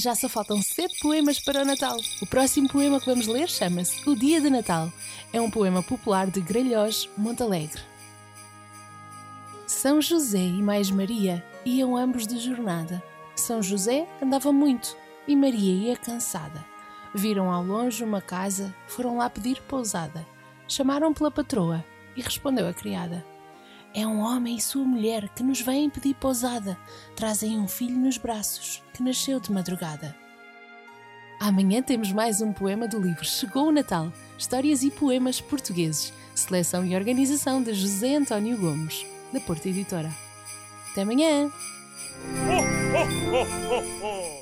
já só faltam sete poemas para o Natal. O próximo poema que vamos ler chama-se O Dia de Natal. É um poema popular de Gralhós, Montalegre. São José e mais Maria iam ambos de jornada. São José andava muito e Maria ia cansada. Viram ao longe uma casa, foram lá pedir pousada. Chamaram pela patroa e respondeu a criada: É um homem e sua mulher que nos vêm pedir pousada. Trazem um filho nos braços que nasceu de madrugada. Amanhã temos mais um poema do livro Chegou o Natal Histórias e Poemas Portugueses. Seleção e organização de José António Gomes, da Porta Editora. Até amanhã! Ho, ho, ho.